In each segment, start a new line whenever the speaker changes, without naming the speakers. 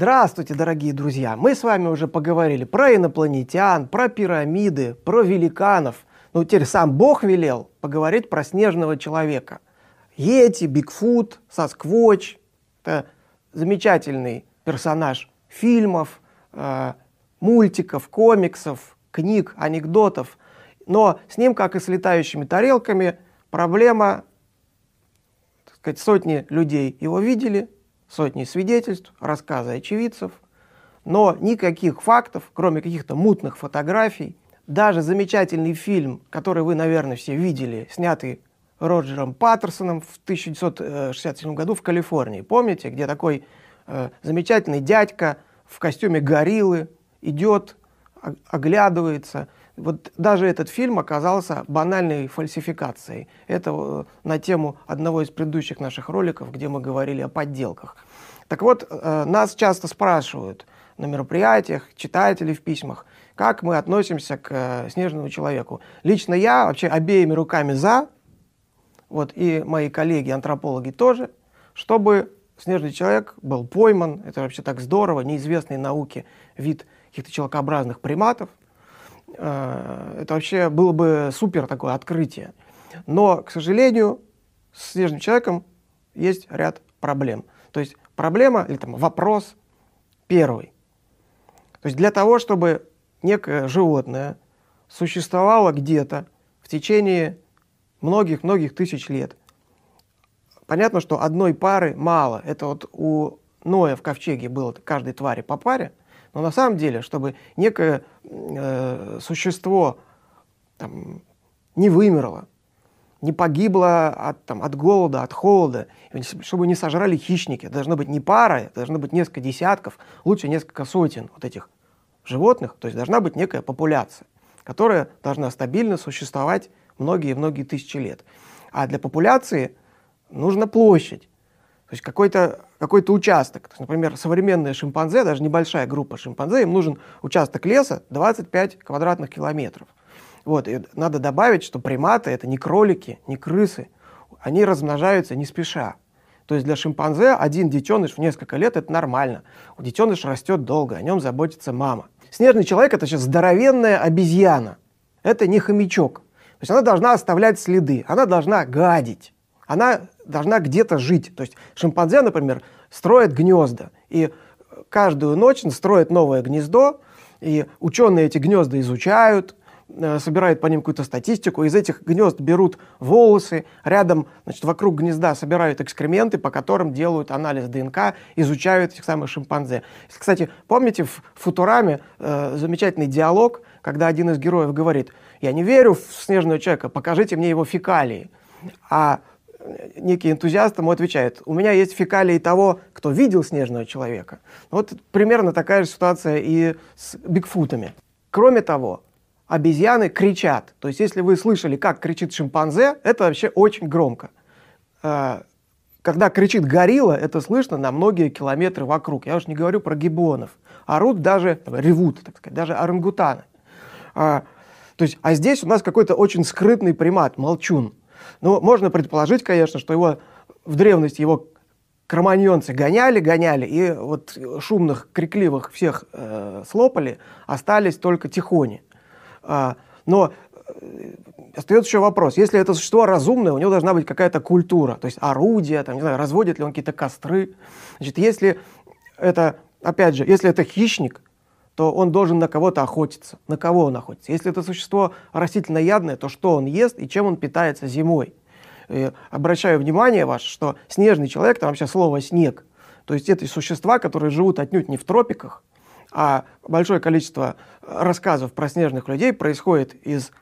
Здравствуйте, дорогие друзья! Мы с вами уже поговорили про инопланетян, про пирамиды, про великанов. Ну, теперь сам Бог велел поговорить про снежного человека. Йети, Бигфут, Сосквотч. Это замечательный персонаж фильмов, э, мультиков, комиксов, книг, анекдотов. Но с ним, как и с летающими тарелками, проблема, так сказать, сотни людей его видели, сотни свидетельств, рассказы очевидцев, но никаких фактов, кроме каких-то мутных фотографий, даже замечательный фильм, который вы, наверное, все видели, снятый Роджером Паттерсоном в 1967 году в Калифорнии. Помните, где такой э, замечательный дядька в костюме гориллы идет, оглядывается. Вот даже этот фильм оказался банальной фальсификацией. Это э, на тему одного из предыдущих наших роликов, где мы говорили о подделках. Так вот, э, нас часто спрашивают на мероприятиях, читатели в письмах, как мы относимся к э, снежному человеку. Лично я вообще обеими руками за, вот, и мои коллеги-антропологи тоже, чтобы снежный человек был пойман, это вообще так здорово, неизвестный науке вид каких-то человекообразных приматов. Э, это вообще было бы супер такое открытие. Но, к сожалению, с снежным человеком есть ряд проблем. То есть проблема или там вопрос первый. То есть для того, чтобы некое животное существовало где-то в течение многих-многих тысяч лет, понятно, что одной пары мало. Это вот у Ноя в ковчеге было каждой твари по паре, но на самом деле, чтобы некое э, существо там, не вымерло, не погибло от, там, от голода, от холода, чтобы не сожрали хищники. Должно быть не пара, должно быть несколько десятков, лучше несколько сотен вот этих животных. То есть должна быть некая популяция, которая должна стабильно существовать многие-многие тысячи лет. А для популяции нужна площадь. То есть какой-то какой участок. То есть, например, современные шимпанзе, даже небольшая группа шимпанзе, им нужен участок леса 25 квадратных километров. Вот, и надо добавить, что приматы это не кролики, не крысы. Они размножаются не спеша. То есть для шимпанзе один детеныш в несколько лет это нормально. У детеныш растет долго, о нем заботится мама. Снежный человек это сейчас здоровенная обезьяна. Это не хомячок. То есть она должна оставлять следы, она должна гадить она должна где-то жить. То есть шимпанзе, например, строит гнезда, и каждую ночь он строит новое гнездо, и ученые эти гнезда изучают, э, собирают по ним какую-то статистику, из этих гнезд берут волосы, рядом, значит, вокруг гнезда собирают экскременты, по которым делают анализ ДНК, изучают этих самых шимпанзе. Кстати, помните в Футураме э, замечательный диалог, когда один из героев говорит, я не верю в снежного человека, покажите мне его фекалии. А некий энтузиаст ему отвечает, у меня есть фекалии того, кто видел снежного человека. Вот примерно такая же ситуация и с бигфутами. Кроме того, обезьяны кричат. То есть если вы слышали, как кричит шимпанзе, это вообще очень громко. А, когда кричит горилла, это слышно на многие километры вокруг. Я уж не говорю про гибонов. Орут даже, ревут, так сказать, даже орангутаны. А, то есть, а здесь у нас какой-то очень скрытный примат, молчун. Ну, можно предположить, конечно, что его в древности его кроманьонцы гоняли, гоняли, и вот шумных, крикливых всех э, слопали, остались только тихони. А, но э, остается еще вопрос, если это существо разумное, у него должна быть какая-то культура, то есть орудия, там, не знаю, разводит ли он какие-то костры. Значит, если это, опять же, если это хищник, то он должен на кого-то охотиться. На кого он охотится? Если это существо растительноядное, то что он ест и чем он питается зимой? И обращаю внимание ваше, что снежный человек, там вообще слово «снег», то есть это существа, которые живут отнюдь не в тропиках, а большое количество рассказов про снежных людей происходит из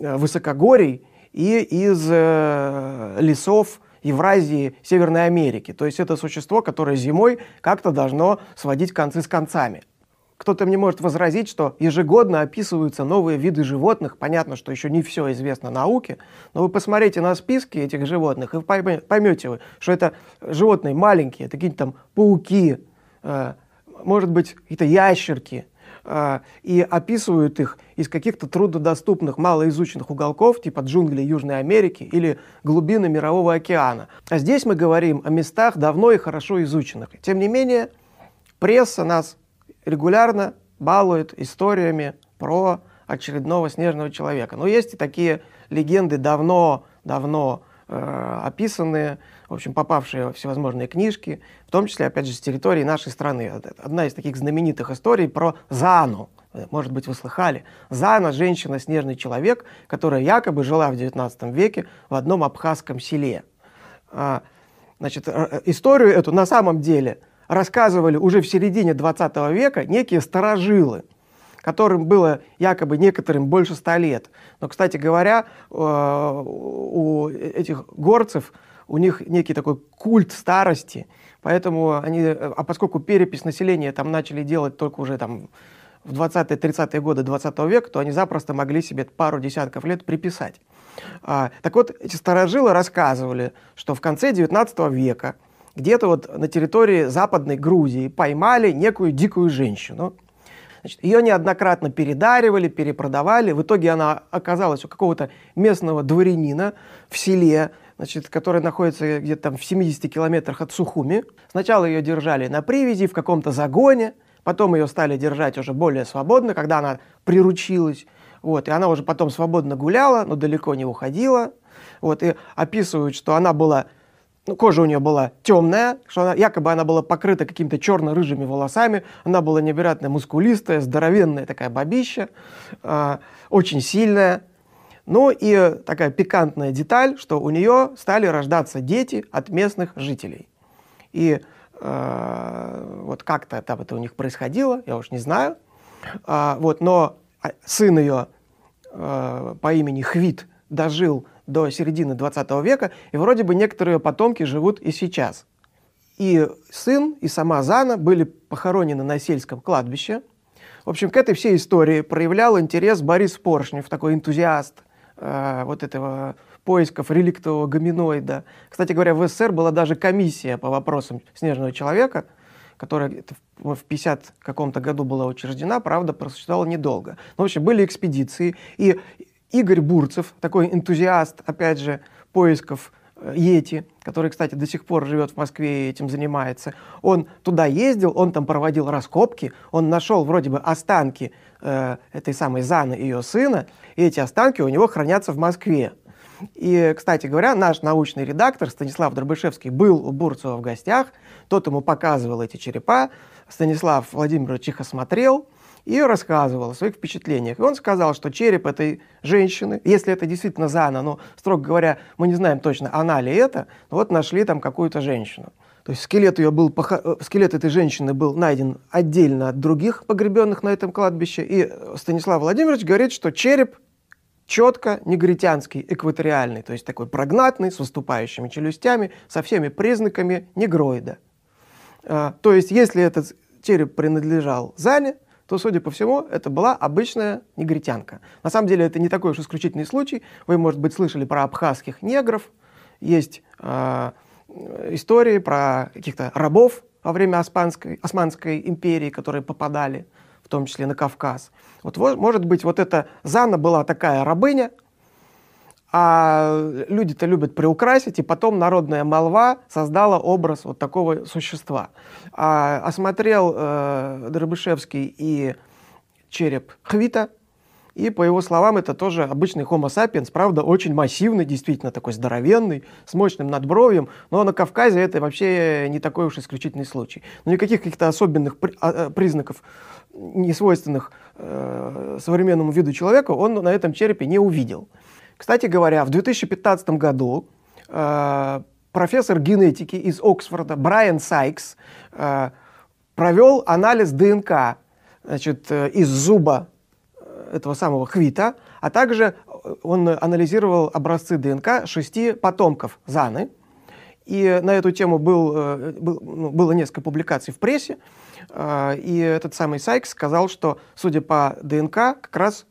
э, высокогорий и из э, лесов Евразии, Северной Америки. То есть это существо, которое зимой как-то должно сводить концы с концами кто-то мне может возразить, что ежегодно описываются новые виды животных. Понятно, что еще не все известно науке, но вы посмотрите на списки этих животных и поймете вы, что это животные маленькие, такие там пауки, э, может быть, какие-то ящерки, э, и описывают их из каких-то труднодоступных, малоизученных уголков, типа джунглей Южной Америки или глубины Мирового океана. А здесь мы говорим о местах давно и хорошо изученных. Тем не менее, пресса нас регулярно балует историями про очередного снежного человека. Но есть и такие легенды давно, давно э, описанные, в общем, попавшие во всевозможные книжки, в том числе, опять же, с территории нашей страны. Одна из таких знаменитых историй про Зану. Может быть, вы слыхали. Зана – женщина-снежный человек, которая якобы жила в XIX веке в одном абхазском селе. А, значит, э, историю эту на самом деле рассказывали уже в середине 20 века некие старожилы – которым было якобы некоторым больше ста лет. Но, кстати говоря, э, у этих горцев у них некий такой культ старости, поэтому они, а поскольку перепись населения там начали делать только уже там в 20-30-е годы 20 века, то они запросто могли себе пару десятков лет приписать. А, так вот, эти старожилы рассказывали, что в конце 19 века где-то вот на территории Западной Грузии поймали некую дикую женщину – Значит, ее неоднократно передаривали, перепродавали. В итоге она оказалась у какого-то местного дворянина в селе, значит, который находится где-то там в 70 километрах от Сухуми. Сначала ее держали на привязи в каком-то загоне, потом ее стали держать уже более свободно, когда она приручилась. Вот, и она уже потом свободно гуляла, но далеко не уходила. Вот, и описывают, что она была ну, кожа у нее была темная, что она, якобы она была покрыта какими-то черно-рыжими волосами, она была невероятно мускулистая, здоровенная такая бабища, э, очень сильная. Ну и такая пикантная деталь, что у нее стали рождаться дети от местных жителей. И э, вот как-то там это у них происходило, я уж не знаю. Э, вот, но сын ее э, по имени Хвит дожил до середины 20 века, и вроде бы некоторые потомки живут и сейчас. И сын, и сама Зана были похоронены на сельском кладбище. В общем, к этой всей истории проявлял интерес Борис Поршнев, такой энтузиаст э, вот этого поисков реликтового гоминоида. Кстати говоря, в СССР была даже комиссия по вопросам снежного человека, которая в 50 каком-то году была учреждена, правда, просуществовала недолго. Но, в общем, были экспедиции, и Игорь Бурцев, такой энтузиаст, опять же, поисков э, Йети, который, кстати, до сих пор живет в Москве и этим занимается. Он туда ездил, он там проводил раскопки, он нашел вроде бы останки э, этой самой Заны, ее сына, и эти останки у него хранятся в Москве. И, кстати говоря, наш научный редактор Станислав Дробышевский был у Бурцева в гостях, тот ему показывал эти черепа, Станислав Владимирович их осмотрел – и рассказывал о своих впечатлениях. И он сказал, что череп этой женщины, если это действительно Зана, но, строго говоря, мы не знаем точно, она ли это, вот нашли там какую-то женщину. То есть скелет, ее был, э, скелет этой женщины был найден отдельно от других погребенных на этом кладбище. И Станислав Владимирович говорит, что череп четко негритянский, экваториальный, то есть такой прогнатный, с выступающими челюстями, со всеми признаками негроида. А, то есть если этот череп принадлежал Зане, то, судя по всему, это была обычная негритянка. На самом деле это не такой уж исключительный случай. Вы, может быть, слышали про абхазских негров. Есть э, истории про каких-то рабов во время Османской, Османской империи, которые попадали, в том числе на Кавказ. Вот, может быть, вот эта Зана была такая рабыня, а люди-то любят приукрасить, и потом народная молва создала образ вот такого существа. А, осмотрел э, Дробышевский и череп Хвита, и по его словам, это тоже обычный Homo sapiens, правда, очень массивный, действительно такой здоровенный, с мощным надбровьем, но на Кавказе это вообще не такой уж исключительный случай. Но никаких каких-то особенных а, э, признаков, не свойственных э, современному виду человека, он на этом черепе не увидел. Кстати говоря, в 2015 году э, профессор генетики из Оксфорда Брайан Сайкс э, провел анализ ДНК значит, э, из зуба э, этого самого Хвита, а также он анализировал образцы ДНК шести потомков Заны. И на эту тему был, э, был, ну, было несколько публикаций в прессе. И этот самый Сайкс сказал, что, судя по ДНК, как раз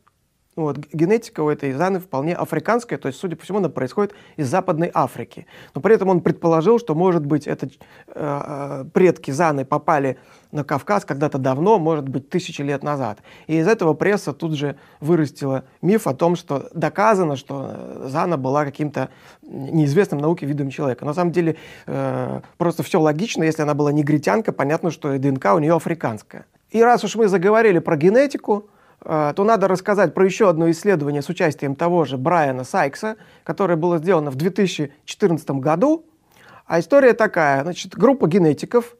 вот, генетика у этой Заны вполне африканская, то есть, судя по всему, она происходит из Западной Африки. Но при этом он предположил, что, может быть, это э, э, предки Заны попали на Кавказ когда-то давно, может быть, тысячи лет назад. И из этого пресса тут же вырастила миф о том, что доказано, что Зана была каким-то неизвестным науке видом человека. На самом деле, э, просто все логично. Если она была негритянка, понятно, что ДНК у нее африканская. И раз уж мы заговорили про генетику, э, то надо рассказать про еще одно исследование с участием того же Брайана Сайкса, которое было сделано в 2014 году. А история такая. Значит, группа генетиков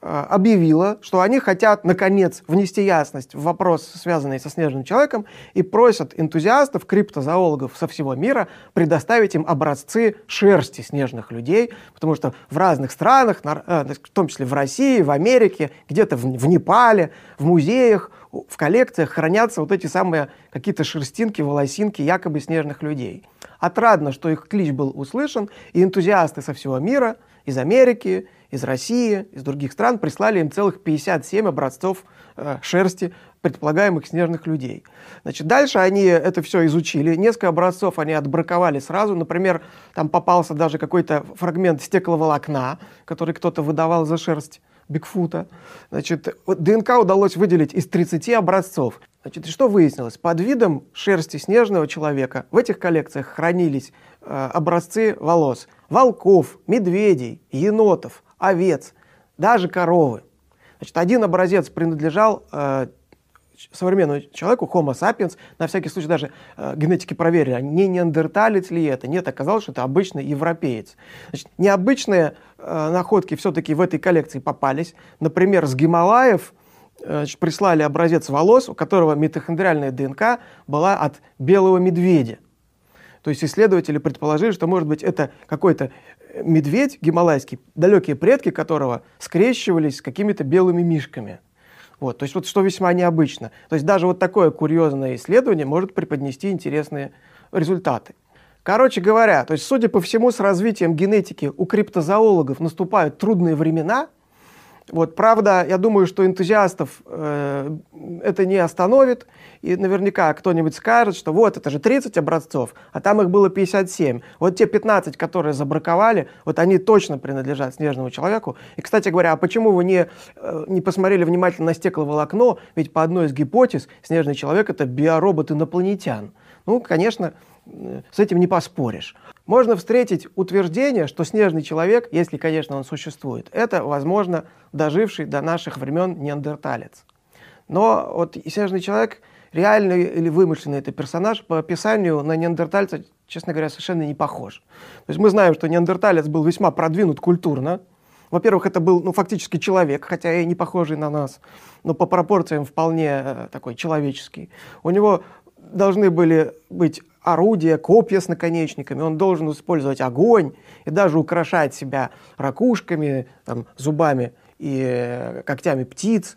объявила, что они хотят, наконец, внести ясность в вопрос, связанный со снежным человеком, и просят энтузиастов, криптозоологов со всего мира предоставить им образцы шерсти снежных людей, потому что в разных странах, э, в том числе в России, в Америке, где-то в Непале, в музеях, в коллекциях хранятся вот эти самые какие-то шерстинки, волосинки якобы снежных людей. Отрадно, что их клич был услышан, и энтузиасты со всего мира, из Америки, из России, из других стран прислали им целых 57 образцов э, шерсти предполагаемых снежных людей. Значит, дальше они это все изучили. Несколько образцов они отбраковали сразу. Например, там попался даже какой-то фрагмент стекловолокна, который кто-то выдавал за шерсть Бигфута. Значит, ДНК удалось выделить из 30 образцов. Значит, что выяснилось? Под видом шерсти снежного человека в этих коллекциях хранились э, образцы волос волков, медведей, енотов, овец, даже коровы. Значит, один образец принадлежал э, современному человеку, Homo sapiens, на всякий случай даже э, генетики проверили, а не неандерталец ли это. Нет, оказалось, что это обычный европеец. Значит, необычные э, находки все-таки в этой коллекции попались. Например, с Гималаев э, прислали образец волос, у которого митохондриальная ДНК была от белого медведя. То есть исследователи предположили, что, может быть, это какой-то медведь гималайский, далекие предки которого скрещивались с какими-то белыми мишками. Вот, то есть вот что весьма необычно. То есть даже вот такое курьезное исследование может преподнести интересные результаты. Короче говоря, то есть, судя по всему, с развитием генетики у криптозоологов наступают трудные времена, вот, правда, я думаю, что энтузиастов э, это не остановит, и наверняка кто-нибудь скажет, что вот, это же 30 образцов, а там их было 57. Вот те 15, которые забраковали, вот они точно принадлежат снежному человеку. И, кстати говоря, а почему вы не, э, не посмотрели внимательно на стекловолокно? Ведь по одной из гипотез снежный человек — это биоробот инопланетян. Ну, конечно, э, с этим не поспоришь. Можно встретить утверждение, что снежный человек, если, конечно, он существует, это, возможно, доживший до наших времен неандерталец. Но вот снежный человек, реальный или вымышленный это персонаж, по описанию на неандертальца, честно говоря, совершенно не похож. То есть мы знаем, что неандерталец был весьма продвинут культурно. Во-первых, это был ну, фактически человек, хотя и не похожий на нас, но по пропорциям вполне э, такой человеческий. У него должны были быть орудия, копья с наконечниками, он должен использовать огонь и даже украшать себя ракушками, там, зубами и э, когтями птиц.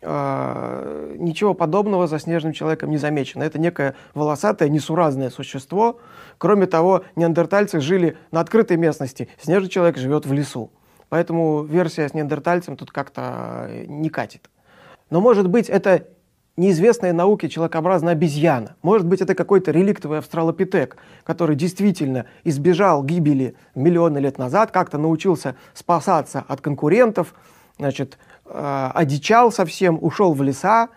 Э, ничего подобного за снежным человеком не замечено. Это некое волосатое, несуразное существо. Кроме того, неандертальцы жили на открытой местности, снежный человек живет в лесу. Поэтому версия с неандертальцем тут как-то э, не катит. Но может быть это неизвестная науке человекообразная обезьяна. Может быть, это какой-то реликтовый австралопитек, который действительно избежал гибели миллионы лет назад, как-то научился спасаться от конкурентов, значит, э, одичал совсем, ушел в леса,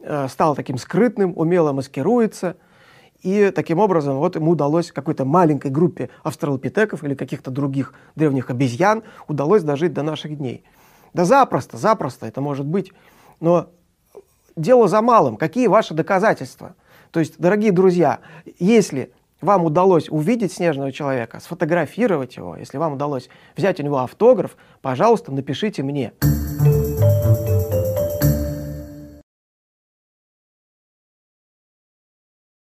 э, стал таким скрытным, умело маскируется. И таким образом вот ему удалось какой-то маленькой группе австралопитеков или каких-то других древних обезьян удалось дожить до наших дней. Да запросто, запросто это может быть. Но дело за малым. Какие ваши доказательства? То есть, дорогие друзья, если вам удалось увидеть снежного человека, сфотографировать его, если вам удалось взять у него автограф, пожалуйста, напишите мне.